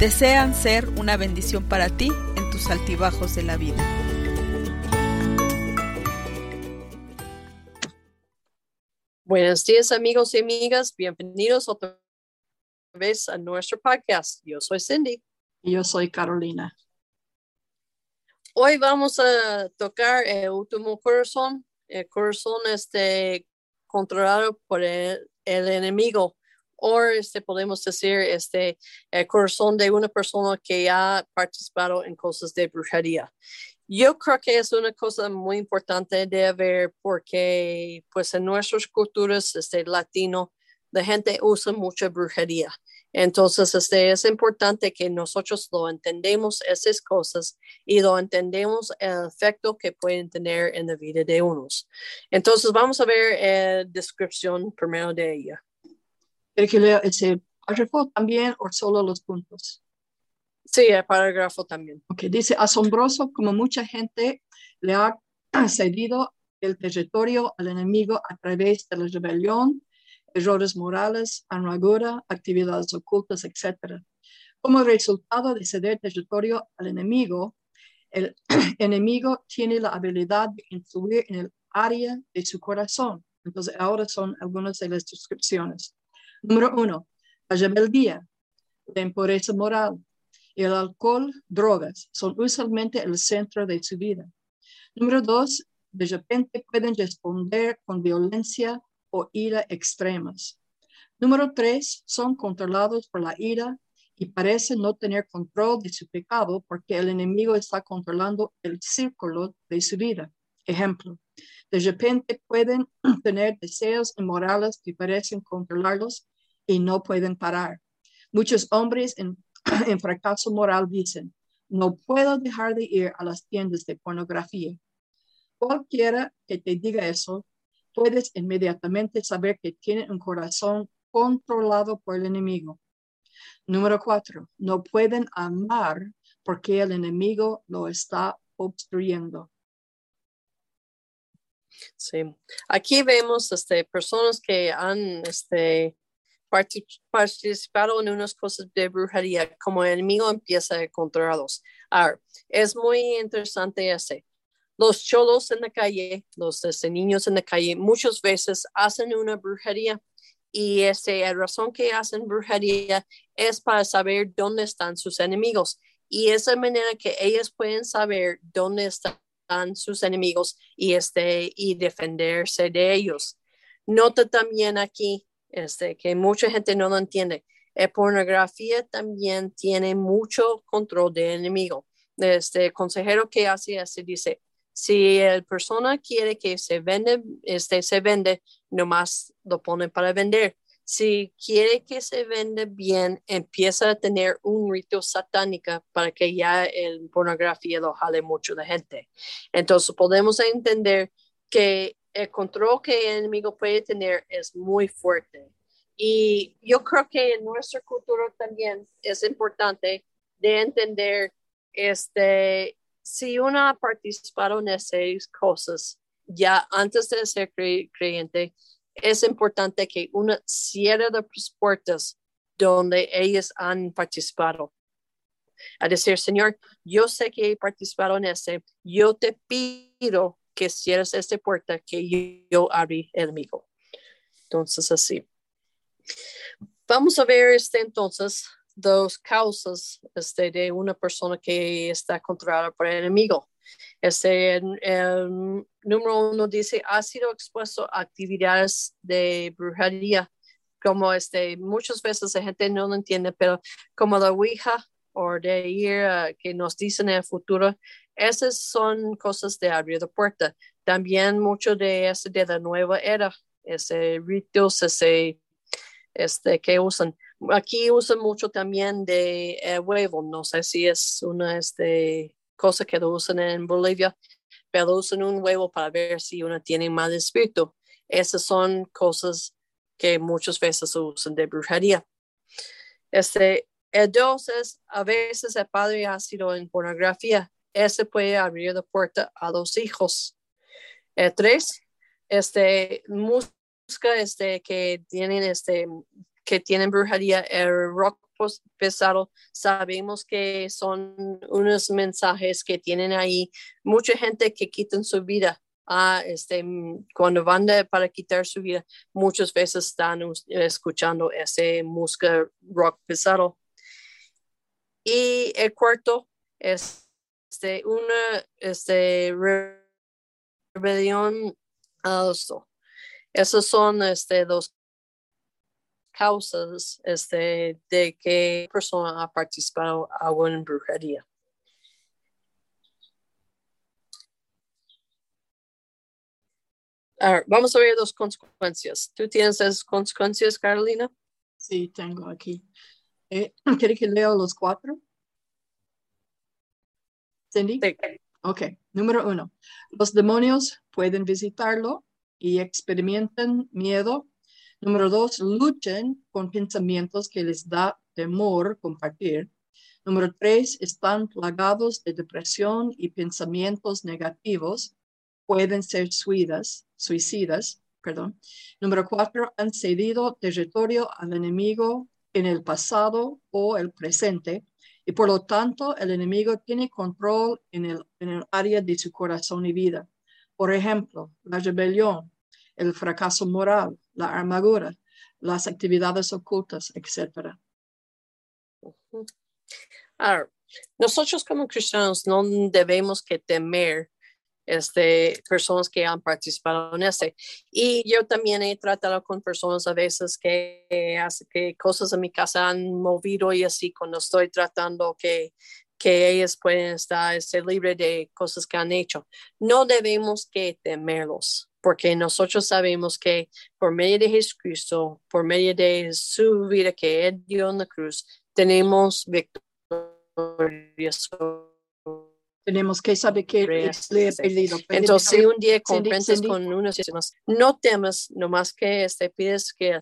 desean ser una bendición para ti en tus altibajos de la vida. Buenos días amigos y amigas, bienvenidos otra vez a nuestro podcast. Yo soy Cindy. Y yo soy Carolina. Hoy vamos a tocar el último corazón, el corazón este, controlado por el enemigo o este, podemos decir este, el corazón de una persona que ha participado en cosas de brujería. Yo creo que es una cosa muy importante de ver porque pues en nuestras culturas este, latino la gente usa mucha brujería. Entonces, este, es importante que nosotros lo entendemos esas cosas y lo entendemos el efecto que pueden tener en la vida de unos. Entonces, vamos a ver la descripción primero de ella que lea ese párrafo también o solo los puntos? Sí, el parágrafo también. Ok, dice, asombroso como mucha gente le ha cedido el territorio al enemigo a través de la rebelión, errores morales, amargura, actividades ocultas, etc. Como resultado de ceder territorio al enemigo, el enemigo tiene la habilidad de influir en el área de su corazón. Entonces, ahora son algunas de las descripciones. Número uno, la rebeldía, la impureza moral el alcohol, drogas, son usualmente el centro de su vida. Número dos, de repente pueden responder con violencia o ira extremas. Número tres, son controlados por la ira y parecen no tener control de su pecado porque el enemigo está controlando el círculo de su vida. Ejemplo, de repente pueden tener deseos inmorales que parecen controlarlos y no pueden parar. Muchos hombres en, fracaso moral dicen, no puedo dejar de ir a las tiendas de pornografía. Cualquiera que te diga eso, puedes inmediatamente saber que tiene un corazón controlado por el enemigo. Número cuatro, no pueden amar porque el enemigo lo está obstruyendo. Sí, aquí vemos este, personas que han este, participaron en unas cosas de brujería, como el enemigo empieza a controlarlos. Ahora, es muy interesante ese. Los cholos en la calle, los este, niños en la calle, muchas veces hacen una brujería y este, la razón que hacen brujería es para saber dónde están sus enemigos. Y esa manera que ellos pueden saber dónde están sus enemigos y, este, y defenderse de ellos. Nota también aquí este, que mucha gente no lo entiende. La pornografía también tiene mucho control del enemigo. Este consejero que hace así dice, si el persona quiere que se vende, este, se vende, nomás lo pone para vender. Si quiere que se vende bien, empieza a tener un rito satánico para que ya el pornografía lo jale mucho de gente. Entonces podemos entender que el control que el enemigo puede tener es muy fuerte. Y yo creo que en nuestra cultura también es importante de entender este, si uno ha participado en esas cosas ya antes de ser creyente, es importante que uno cierre las puertas donde ellos han participado. A decir, Señor, yo sé que he participado en ese, yo te pido que cierres esta puerta que yo, abrí el mío. Entonces, así. Vamos a ver este, entonces dos causas este, de una persona que está controlada por el enemigo. Este, el, número uno dice, ha sido expuesto a actividades de brujería, como este, muchas veces la gente no lo entiende, pero como la Ouija o de ir que nos dicen en el futuro, esas son cosas de abrir la puerta. También mucho de, ese, de la nueva era, ese ritos, ese este, que usan. Aquí usan mucho también de eh, huevo, no sé si es una este, cosa que usan en Bolivia, pero usan un huevo para ver si uno tiene mal espíritu. Esas son cosas que muchas veces usan de brujería. Este, el dos es, a veces el padre ha sido en pornografía. Ese puede abrir la puerta a los hijos. El tres, este, música este, que tienen este, que tienen brujería, el rock pesado, sabemos que son unos mensajes que tienen ahí mucha gente que quitan su vida. Ah, este, cuando van para quitar su vida, muchas veces están escuchando ese música rock pesado. Y el cuarto es este, una este, rebelión also. Esos son este, dos causas este, de que persona ha participado en brujería. vamos a ver las consecuencias. ¿Tú tienes esas consecuencias, Carolina? Sí, tengo aquí. Eh, ¿Quiere que lea los cuatro? Cindy? Sí. Ok, número uno. Los demonios pueden visitarlo y experimentan miedo. Número dos, luchen con pensamientos que les da temor compartir. Número tres, están plagados de depresión y pensamientos negativos. Pueden ser suicidas, suicidas. Perdón. Número cuatro, han cedido territorio al enemigo en el pasado o el presente y por lo tanto el enemigo tiene control en el, en el área de su corazón y vida. Por ejemplo, la rebelión, el fracaso moral, la armadura, las actividades ocultas, etc. nosotros como cristianos no debemos que temer este, personas que han participado en este. Y yo también he tratado con personas a veces que que cosas en mi casa han movido y así cuando estoy tratando que que ellas pueden estar este, libres de cosas que han hecho. No debemos que temerlos, porque nosotros sabemos que por medio de Jesucristo, por medio de su vida que Él dio en la cruz, tenemos victoria tenemos que saber que le he perdido. Entonces, si un día comprendes con unos no temas, nomás que este, pides que...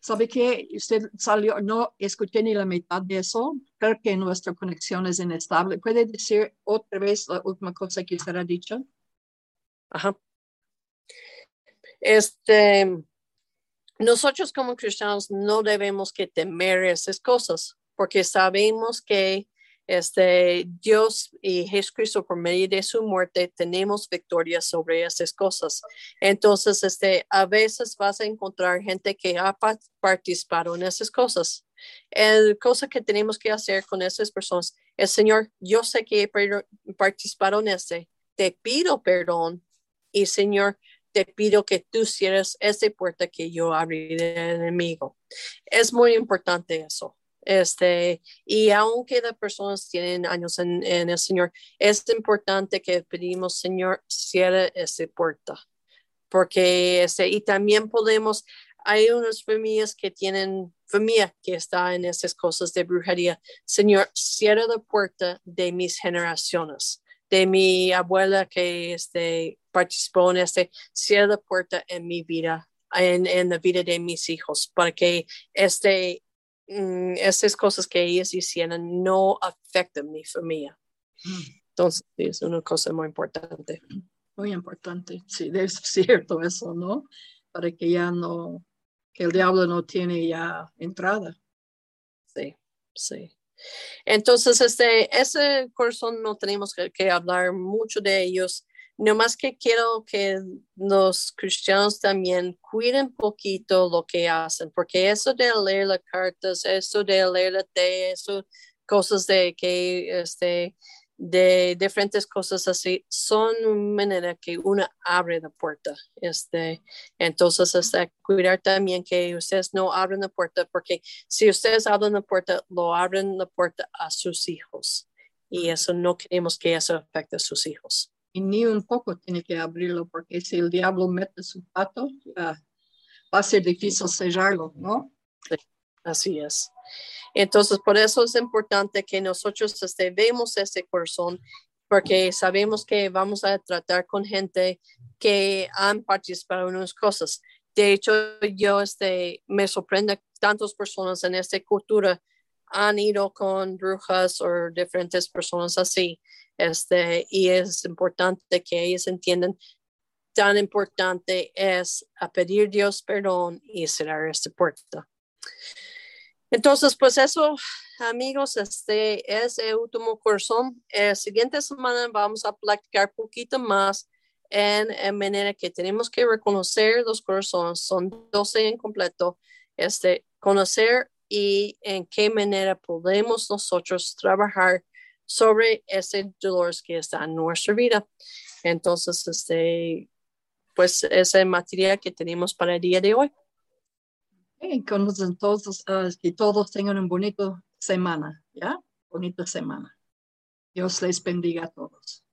¿Sabe que usted salió? No escuché ni la mitad de eso. Creo que nuestra conexión es inestable. ¿Puede decir otra vez la última cosa que usted ha dicho? Ajá. Este, nosotros como cristianos no debemos que temer esas cosas porque sabemos que este, Dios y Jesucristo por medio de su muerte tenemos victoria sobre esas cosas. Entonces, este, a veces vas a encontrar gente que ha participado en esas cosas. El cosa que tenemos que hacer con esas personas es, Señor, yo sé que he participado en este, te pido perdón y Señor, te pido que tú cierres esa puerta que yo abrí del enemigo. Es muy importante eso. Este, y aunque las personas tienen años en, el Señor, es importante que pedimos, Señor, cierre esa puerta. Porque, este, y también podemos, hay unas familias que tienen familia que está en esas cosas de brujería. Señor, cierra la puerta de mis generaciones, de mi abuela que este, participó en este, cierra la puerta en mi vida, en, en la vida de mis hijos, para que este Mm, esas cosas que ellos hicieron no afectan mi familia. Entonces, es una cosa muy importante. Muy importante, sí, es cierto eso, ¿no? Para que ya no, que el diablo no tiene ya entrada. Sí, sí. Entonces, este, ese corazón no tenemos que, que hablar mucho de ellos no más que quiero que los cristianos también cuiden poquito lo que hacen, porque eso de leer las cartas, eso de leer la té, eso, cosas de que, este, de diferentes cosas así, son manera que uno abre la puerta. Este, entonces, hasta cuidar también que ustedes no abren la puerta, porque si ustedes abren la puerta, lo abren la puerta a sus hijos. Y eso no queremos que eso afecte a sus hijos y ni un poco tiene que abrirlo porque si el diablo mete su pato, va a ser difícil sellarlo, ¿no? Así es. Entonces, por eso es importante que nosotros este, ese corazón, porque sabemos que vamos a tratar con gente que han participado en unas cosas. De hecho, yo este, me sorprende tantas personas en esta cultura han ido con brujas o diferentes personas así. Este, y es importante que ellos entiendan tan importante es a pedir Dios perdón y cerrar esta puerta. Entonces, pues eso, amigos, este es el último curso. La siguiente semana vamos a platicar un poquito más en, en, manera que tenemos que reconocer los corazones, son 12 en completo, este, conocer y en qué manera podemos nosotros trabajar sobre ese dolor que está en nuestra vida. Entonces, este, pues ese material que tenemos para el día de hoy. Y con entonces uh, que todos tengan un bonito semana, ¿ya? Bonita semana. Dios les bendiga a todos.